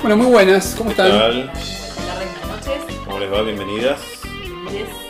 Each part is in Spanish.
Bueno, muy buenas, ¿cómo ¿Qué están? tal? Buenas tardes, buenas noches. ¿Cómo les va? Bienvenidas.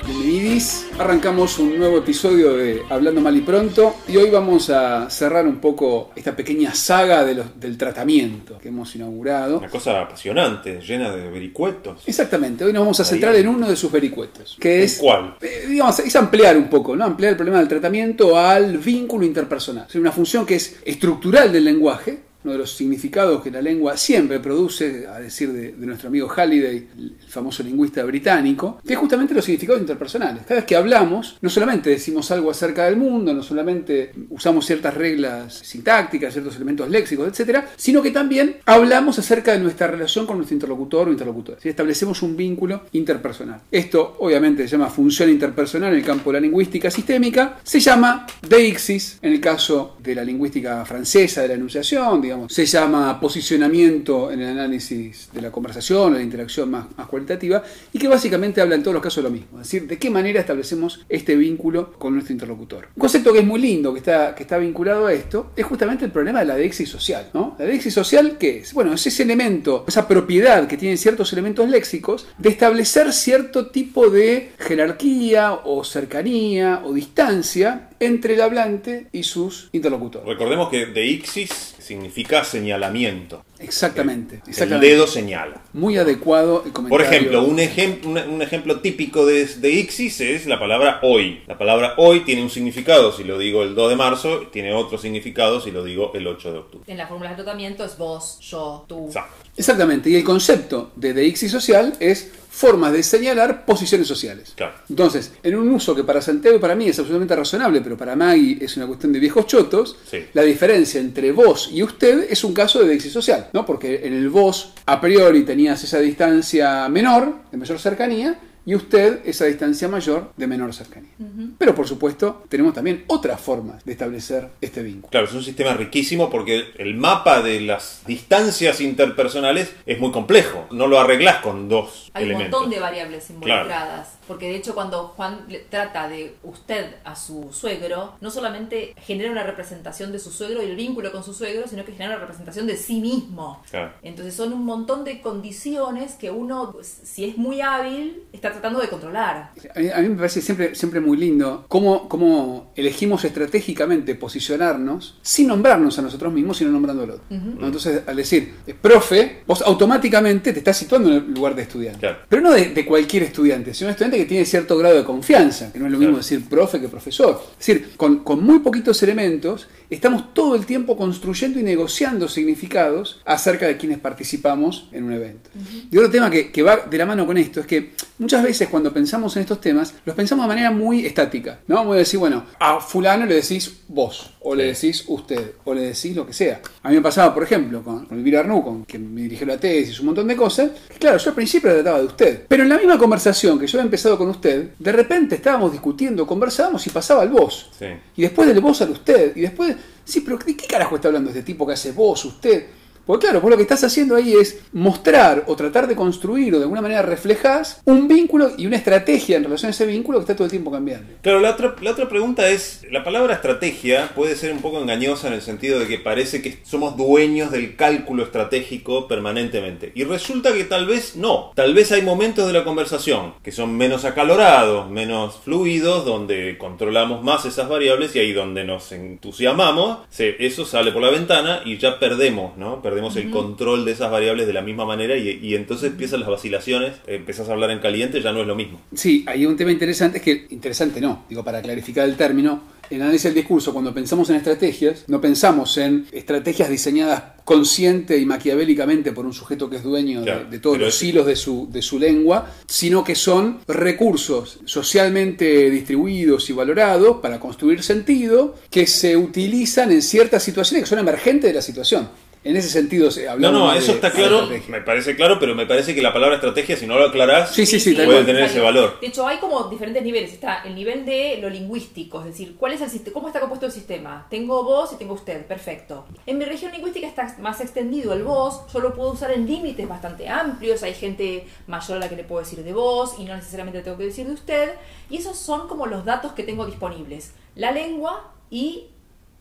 Bienvenidis. Arrancamos un nuevo episodio de Hablando Mal y Pronto y hoy vamos a cerrar un poco esta pequeña saga de los- del tratamiento que hemos inaugurado. Una cosa apasionante, llena de vericuetos. Exactamente, hoy nos vamos a centrar en uno de sus vericuetos, que es ¿Cuál? Eh, digamos, es ampliar un poco, ¿no? Ampliar el problema del tratamiento al vínculo interpersonal. Es una función que es estructural del lenguaje, uno de los significados que la lengua siempre produce, a decir de, de nuestro amigo Halliday, el famoso lingüista británico, que es justamente los significados interpersonales. Cada vez que hablamos, no solamente decimos algo acerca del mundo, no solamente usamos ciertas reglas sintácticas, ciertos elementos léxicos, etcétera, sino que también hablamos acerca de nuestra relación con nuestro interlocutor o interlocutora. Si establecemos un vínculo interpersonal. Esto, obviamente, se llama función interpersonal en el campo de la lingüística sistémica. Se llama deixis en el caso de la lingüística francesa de la enunciación, digamos. Se llama posicionamiento en el análisis de la conversación, la interacción más, cualitativa, y que básicamente habla en todos los casos de lo mismo. Es decir, de qué manera establecemos este vínculo con nuestro interlocutor. Un concepto que es muy lindo, que está, que está vinculado a esto, es justamente el problema de la deixis social. ¿no? La deixis social, ¿qué es? Bueno, es ese elemento, esa propiedad que tienen ciertos elementos léxicos de establecer cierto tipo de jerarquía o cercanía o distancia entre el hablante y sus interlocutores. Recordemos que deixis significa señalamiento. Exactamente. El exactamente. dedo señala. Muy adecuado el Por comentario. ejemplo, un, ejem- un- un ejemplo típico de, de ixis es la palabra hoy. La palabra hoy tiene un significado si lo digo el 2 de marzo, tiene otro significado si lo digo el 8 de octubre. En las fórmulas de tratamiento es vos, yo, tú. Exacto. Exactamente, y el concepto de deixis social es formas de señalar posiciones sociales. Claro. Entonces, en un uso que para Santiago y para mí es absolutamente razonable, pero para Maggie es una cuestión de viejos chotos, Sí. la diferencia entre vos y usted es un caso de deixis social, ¿no? Porque en el vos a priori tenías esa distancia menor, de mayor cercanía, y usted esa distancia mayor de menor cercanía. Pero por supuesto, tenemos también otras formas de establecer este vínculo. Claro, es un sistema riquísimo porque el mapa de las distancias interpersonales es muy complejo. No lo arreglás con dos Hay un elementos. montón de variables involucradas. Porque de hecho cuando Juan le trata de usted a su suegro, no solamente genera una representación de su suegro y el vínculo con su suegro, sino que genera una representación de sí mismo. Claro. Entonces son un montón de condiciones que uno, pues, si es muy hábil, está tratando de controlar. A mí, a mí me parece siempre, siempre muy lindo cómo, cómo elegimos estratégicamente posicionarnos sin nombrarnos a nosotros mismos, sino nombrando al otro. ¿no? Entonces, al decir eh, profe, vos automáticamente te estás situando en el lugar de estudiante. Claro. Pero no de, de cualquier estudiante, sino un estudiante que tiene cierto grado de confianza, que no es lo mismo Claro. decir profe que profesor. Es decir, con, con muy poquitos elementos, estamos todo el tiempo construyendo y negociando significados acerca de quienes participamos en un evento. Y otro tema que, que va de la mano con esto es que muchas veces cuando pensamos en estos temas, los pensamos de manera muy estática. ¿no? Voy a decir, bueno, a fulano le decís vos, o le decís usted, o le decís lo que sea. A mí me pasaba, por ejemplo, con, con Elvira Arnú, con quien me dirigió la tesis, un montón de cosas. que, Claro, yo al principio la trataba de usted. Pero en la misma conversación que yo había empezado con usted, de repente estábamos discutiendo, conversábamos y pasaba al vos. Sí. Y después del vos al usted. Y después, sí, pero ¿de qué carajo está hablando este tipo que hace vos, usted? Porque claro, vos lo que estás haciendo ahí es mostrar o tratar de construir o de alguna manera reflejás un vínculo y una estrategia en relación a ese vínculo que está todo el tiempo cambiando. Claro, la otra, la otra pregunta es, la palabra estrategia puede ser un poco engañosa en el sentido de que parece que somos dueños del cálculo estratégico permanentemente. Y resulta que tal vez no. Tal vez hay momentos de la conversación que son menos acalorados, menos fluidos, donde controlamos más esas variables y ahí donde nos entusiasmamos, eso sale por la ventana y ya perdemos, ¿no? Perdemos el control de esas variables de la misma manera y, y entonces empiezan las vacilaciones, empezás a hablar en caliente, ya no es lo mismo. Sí, hay un tema interesante, es que, interesante no, digo, para clarificar el término, En el análisis del discurso, cuando pensamos en estrategias, no pensamos en estrategias diseñadas consciente y maquiavélicamente por un sujeto que es dueño de- Claro, de, todos los es- hilos de su, de su lengua, sino que son recursos socialmente distribuidos y valorados para construir sentido que se utilizan en ciertas situaciones que son emergentes de la situación. En ese sentido, se- No, hablamos no, más eso de- está claro, me parece claro, pero me parece que la palabra estrategia, si no lo aclarás, Sí, sí, sí, puede tener ese valor. De hecho, hay como diferentes niveles. Está el nivel de lo lingüístico, es decir, ¿cuál es el? ¿Cómo está compuesto el sistema? Tengo vos y tengo usted, perfecto. En mi región lingüística está más extendido el vos, yo lo puedo usar en límites bastante amplios, hay gente mayor a la que le puedo decir de vos y no necesariamente tengo que decir de usted, y esos son como los datos que tengo disponibles. La lengua y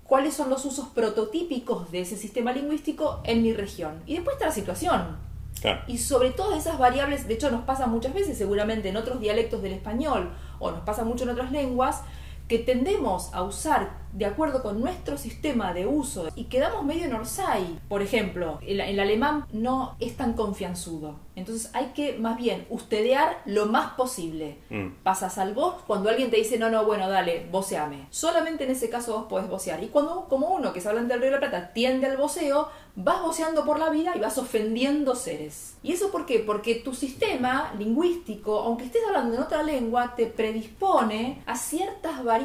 cuáles son los usos prototípicos de ese sistema lingüístico en mi región. Y después está la situación. Claro. Y sobre todas esas variables, de hecho nos pasa muchas veces, seguramente en otros dialectos del español, o nos pasa mucho en otras lenguas, que tendemos a usar de acuerdo con nuestro sistema de uso y quedamos medio en Orsay. Por ejemplo, el, el alemán no es tan confianzudo. Entonces hay que más bien ustedear lo más posible. Mm. Pasas al vos cuando alguien te dice, no, no, bueno, dale, voceame. Solamente en ese caso vos podés vocear. Y cuando, como uno que se habla del Río de la Plata, tiende al voceo, vas voceando por la vida y vas ofendiendo seres. ¿Y eso por qué? Porque tu sistema lingüístico, aunque estés hablando en otra lengua, te predispone a ciertas variables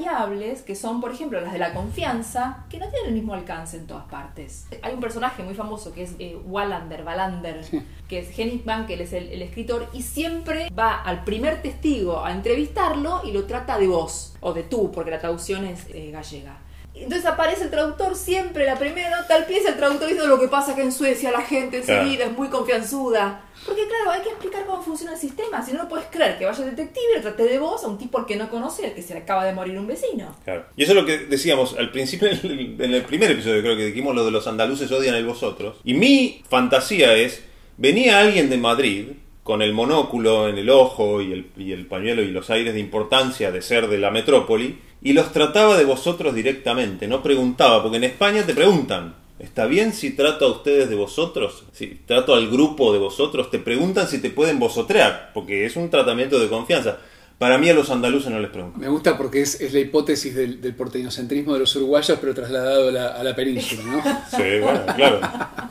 que son, por ejemplo, las de la confianza, que no tienen el mismo alcance en todas partes. Hay un personaje muy famoso que es eh, Wallander, Wallander, que es Henning Bankel, es el, el escritor, y siempre va al primer testigo a entrevistarlo y lo trata de vos, o de tú, porque la traducción es eh, gallega. Entonces aparece el traductor siempre, la primera nota al pie es el traductor diciendo lo que pasa que en Suecia la gente enseguida es muy confianzuda. Porque claro, hay que explicar cómo funciona el sistema, si no, no puedes creer que vaya el detective y lo trate de vos a un tipo al que no conoce, al que se le acaba de morir un vecino. Claro. Y eso es lo que decíamos al principio, en el, en el primer episodio, creo que dijimos lo de los andaluces odian el vosotros. Y mi fantasía es, venía alguien de Madrid con el monóculo en el ojo y el, y el pañuelo y los aires de importancia de ser de la metrópoli, y los trataba de vosotros directamente, no preguntaba, porque en España te preguntan. ¿Está bien si trato a ustedes de vosotros? Si trato al grupo de vosotros, te preguntan si te pueden vosotrear, porque es un tratamiento de confianza. Para mí a los andaluces no les preguntan. Me gusta porque es, es la hipótesis del, del porteñocentrismo de los uruguayos, pero trasladado a la, a la península, ¿no? Sí, bueno, claro.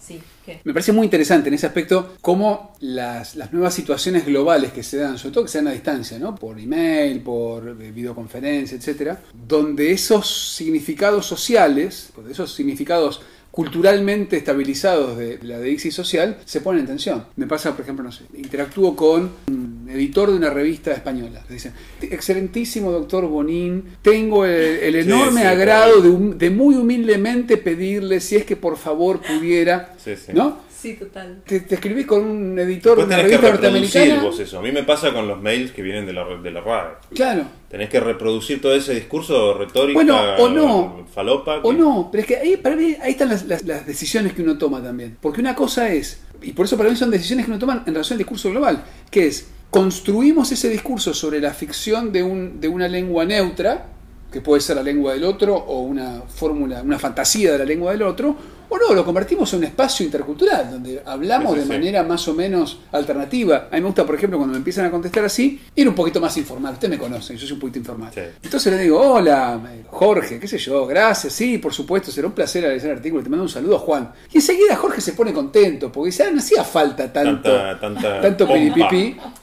Sí, ¿qué? Me parece muy interesante en ese aspecto cómo las, las nuevas situaciones globales que se dan, sobre todo que se dan a distancia, ¿no? por email, por eh, videoconferencia, etcétera, donde esos significados sociales, esos significados culturalmente estabilizados de la deixis social, se ponen en tensión. Me pasa, por ejemplo, no sé, interactúo con un editor de una revista española. Le dicen, excelentísimo doctor Bonín, tengo el, el enorme sí, agrado de muy humildemente pedirle si es que por favor pudiera, Sí, sí. ¿no? Sí, total. Te, te escribís con un editor de Después una tenés que revista reproducir norteamericana. vos eso. A mí me pasa con los mails que vienen de la, de la radio. Claro. Tenés que reproducir todo ese discurso retórico Bueno, o no. falopa. O que- no, pero es que ahí, para mí, ahí están las, las- las decisiones que uno toma también. Porque una cosa es, y por eso para mí son decisiones que uno toma en relación al discurso global, que es, construimos ese discurso sobre la ficción de, un, de una lengua neutra, que puede ser la lengua del otro, o una fórmula, una fantasía de la lengua del otro, o no, lo convertimos en un espacio intercultural, donde hablamos Sí, sí, de manera más o menos alternativa. A mí me gusta, por ejemplo, cuando me empiezan a contestar así, ir un poquito más informal. Usted me conoce, yo soy un poquito informal. Entonces le digo, hola, Jorge, qué sé yo, gracias, sí, por supuesto, será un placer analizar el artículo, te mando un saludo, Juan. Y enseguida Jorge se pone contento, porque dice, ah, no hacía falta tanto, Tanta- tanta tanto.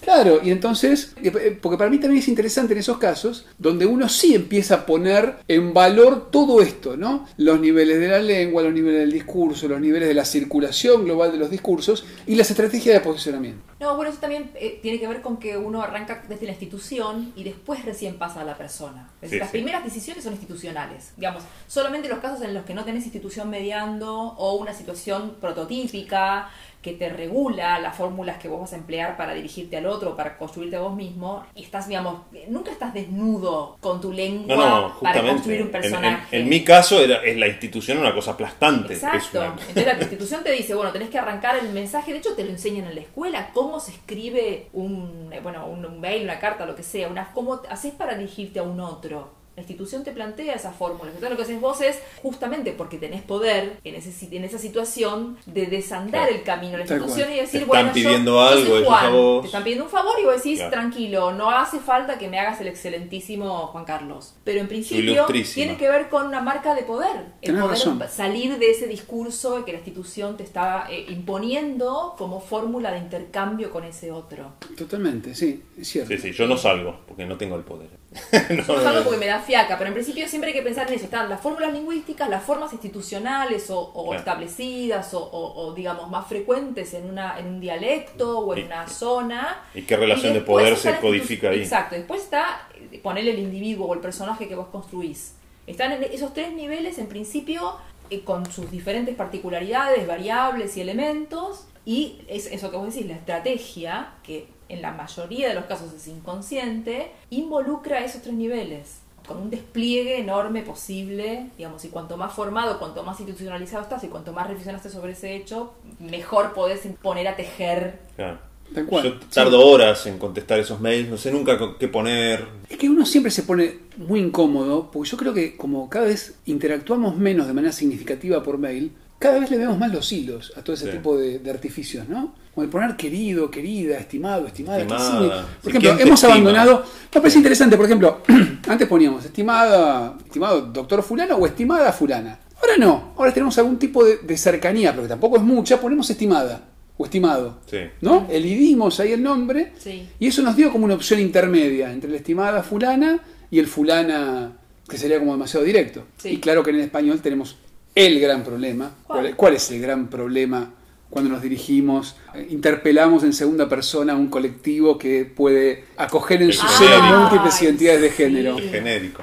Claro, y entonces, eh, porque para mí también es interesante en esos casos, donde uno sí empieza a poner en valor todo esto, ¿no? Los niveles de la lengua, los niveles del discurso, los niveles de la circulación global de los discursos y las estrategias de posicionamiento. No, bueno, eso también eh, tiene que ver con que uno arranca desde la institución y después recién pasa a la persona. Es decir, Sí, las sí. primeras decisiones son institucionales. Digamos, solamente los casos en los que no tenés institución mediando o una situación prototípica que te regula las fórmulas que vos vas a emplear para dirigirte al otro, para construirte a vos mismo, y estás, digamos, nunca estás desnudo con tu lengua No, no, para construir un En- en- personaje. En, mi caso era, es la institución una cosa aplastante. Exacto. una- Entonces la institución te dice, bueno, tenés que arrancar el mensaje. De hecho, te lo enseñan en la escuela, cómo se escribe un, eh, bueno, un, un mail, una carta, lo que sea. Una, cómo haces para dirigirte a un otro. La institución te plantea esas fórmulas. Entonces lo que haces vos es, justamente porque tenés poder en, ese, en esa situación, de desandar Claro. el camino de la institución y decir, Te bueno, están yo- pidiendo yo algo, ellos Juan, a vos. te están pidiendo un favor y vos decís, Claro. tranquilo, no hace falta que me hagas el excelentísimo Juan Carlos. Pero en principio tiene que ver con una marca de poder. El Tenés poder razón. salir de ese discurso que la institución te está eh, imponiendo como fórmula de intercambio con ese otro. Totalmente, sí, es cierto. Sí, sí, yo no salgo porque no tengo el poder. No porque me da fiaca, pero en principio siempre hay que pensar en eso. Están las fórmulas lingüísticas, las formas institucionales o, o Claro. establecidas o, o- o, digamos más frecuentes en, una, en un dialecto o en Y- una zona. ¿Y qué relación de poder se codifica ahí? Exacto, después está ponerle el individuo o el personaje que vos construís. Están en esos tres niveles, en principio, eh, con sus diferentes particularidades, variables y elementos, y es eso que vos decís, la estrategia, que en la mayoría de los casos es inconsciente, involucra esos tres niveles con un despliegue enorme posible, digamos, y cuanto más formado, cuanto más institucionalizado estás y cuanto más reflexionaste sobre ese hecho, mejor podés poner a tejer Claro. Tal cual. Yo tardo horas en contestar esos mails, no sé nunca qué poner. Es que uno siempre se pone muy incómodo, porque yo creo que como cada vez interactuamos menos de manera significativa por mail, cada vez le vemos más los hilos a todo ese Sí. tipo de, de artificios, ¿no? Como el poner querido, querida, estimado, estimada. Estimada. sí. Sí, Por ejemplo, ¿quién te hemos estima? abandonado... Me parece interesante, por ejemplo, antes poníamos estimada, estimado doctor fulano o estimada fulana. Ahora no, ahora tenemos algún tipo de, de cercanía, pero que tampoco es mucha, ponemos estimada o estimado. Sí. ¿No? Elidimos ahí el nombre Sí. y eso nos dio como una opción intermedia entre la estimada fulana y el fulana que sería como demasiado directo. Sí. Y claro que en el español tenemos el gran problema. ¿Cuál? ¿Cuál, cuál es el gran problema cuando nos dirigimos, eh, interpelamos en segunda persona a un colectivo que puede acoger en El su seno múltiples identidades de género? El genérico.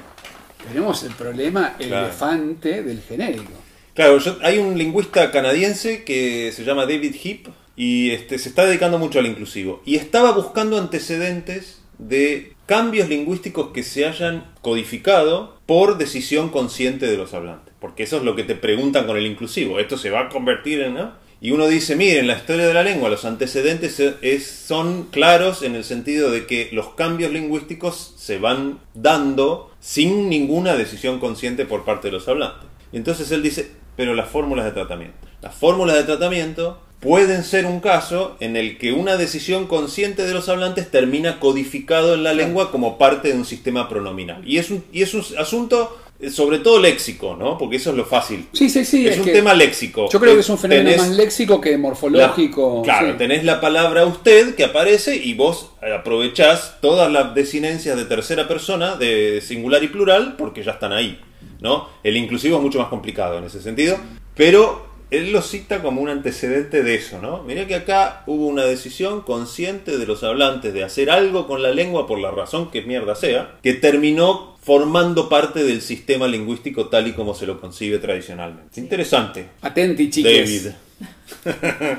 Tenemos el problema, Claro. elefante del genérico. Claro, yo- hay un lingüista canadiense que se llama David Heap y este, se está dedicando mucho al inclusivo. Y estaba buscando antecedentes de cambios lingüísticos que se hayan codificado por decisión consciente de los hablantes. Porque eso es lo que te preguntan con el inclusivo. Esto se va a convertir en... ¿no? Y uno dice, miren, la historia de la lengua, los antecedentes es- son claros en el sentido de que los cambios lingüísticos se van dando sin ninguna decisión consciente por parte de los hablantes. Entonces él dice, pero las fórmulas de tratamiento. Las fórmulas de tratamiento pueden ser un caso en el que una decisión consciente de los hablantes termina codificado en la lengua como parte de un sistema pronominal. Y es un, y es un asunto eh, sobre todo léxico, ¿no? Porque eso es lo fácil. Sí, sí, sí. es, un tema léxico. Yo creo que es un fenómeno Tenés más léxico que la- morfológico. claro, sí. tenés la palabra usted que aparece y vos aprovechás todas las desinencias de tercera persona, de singular y plural, porque ya están ahí, ¿no? El inclusivo es mucho más complicado en ese sentido, pero él lo cita como un antecedente de eso, ¿no? Mirá que acá hubo una decisión consciente de los hablantes de hacer algo con la lengua por la razón que mierda sea, que terminó formando parte del sistema lingüístico tal y como se lo concibe tradicionalmente. Interesante, Atenti, chiques. David.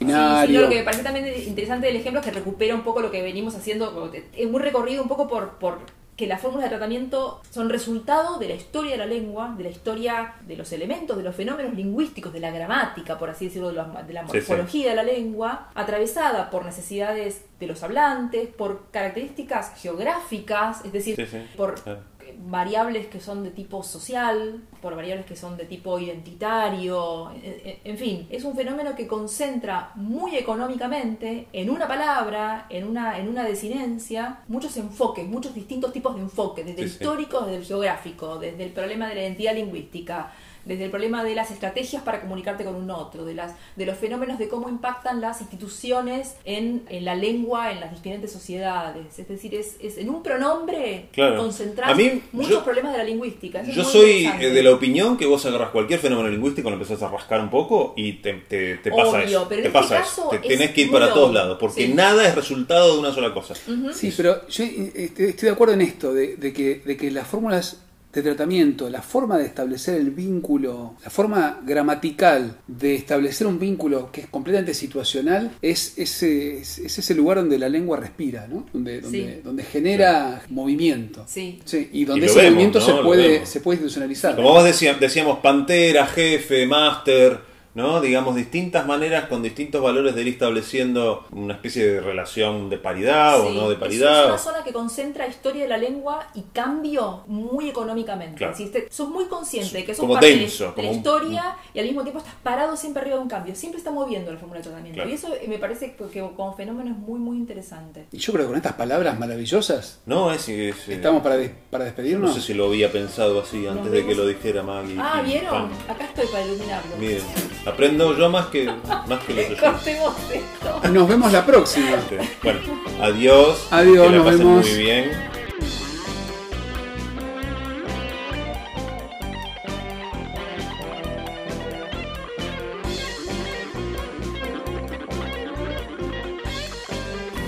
Sí, lo que me parece también interesante del ejemplo es que recupera un poco lo que venimos haciendo, es muy recorrido un poco por, por que las fórmulas de tratamiento son resultado de la historia de la lengua, de la historia de los elementos, de los fenómenos lingüísticos, de la gramática, por así decirlo, de la, de la Sí, sí. morfología de la lengua, atravesada por necesidades de los hablantes, por características geográficas, es decir, Sí, por. Variables que son de tipo social, por variables que son de tipo identitario, en, en- en fin, es un fenómeno que concentra muy económicamente en una palabra, en una, en una desinencia, muchos enfoques, muchos distintos tipos de enfoque, desde el Sí, sí. histórico, desde el geográfico, desde el problema de la identidad lingüística, desde el problema de las estrategias para comunicarte con un otro, de, las, de los fenómenos de cómo impactan las instituciones en, en la lengua, en las diferentes sociedades. Es decir, es, es en un pronombre Claro. concentrar A mí, muchos yo- problemas de la lingüística. Eso es Yo soy eh, de la opinión que vos agarras cualquier fenómeno lingüístico, lo empezás a rascar un poco y te, te- te pasa Obvio, eso. pero en te este pasa caso eso. Te es tenés que ir para todos lados, porque Sí. nada es resultado de una sola cosa. Sí, pero yo eh, estoy estoy de acuerdo en esto, de, de que, de que las fórmulas de tratamiento, la forma de establecer el vínculo, la forma gramatical de establecer un vínculo que es completamente situacional, es ese, es, es ese lugar donde la lengua respira, ¿no? donde, donde, Sí. donde genera movimiento. Sí. Sí, y donde Y ese vemos, movimiento ¿no? se, puede, se puede institucionalizar. Como vos decías, decíamos pantera, jefe, máster, ¿no? Digamos, distintas maneras con distintos valores de ir estableciendo una especie de relación de paridad o no de Es paridad. una zona que concentra historia de la lengua y cambio muy económicamente. Claro. Si este- sos muy consciente de que sos Como parte de la- denso, de, la un- historia y al mismo tiempo estás parado siempre arriba de un cambio. Siempre está moviendo la fórmula de tratamiento. Claro. Y eso eh, me parece que como fenómeno es muy, muy interesante. Y yo creo que con estas palabras maravillosas No, es, es- eh, estamos para, para No despedirnos. sé si lo había pensado así antes de que lo dijera Maggie. Ah, ¿vieron? Acá estoy para iluminarlo. Miren, aprendo yo más que, más que los. Cortemos esto. Nos vemos la próxima. Sí. Bueno, adiós. Adiós, que la nos pasen vemos. muy bien.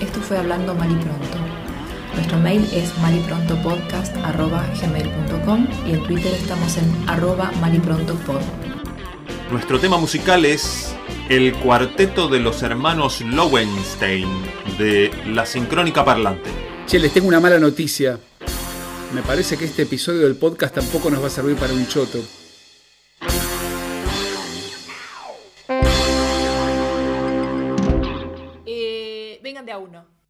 Esto fue Hablando Mal y Pronto. Nuestro mail es maliprontopodcast.gmail.com y en Twitter estamos en arroba maliprontopod. Nuestro tema musical es el cuarteto de los hermanos Lowenstein de La Sincrónica Parlante. Che, les tengo una mala noticia. Me parece que este episodio del podcast tampoco nos va a servir para un choto. Eh, vengan de a uno.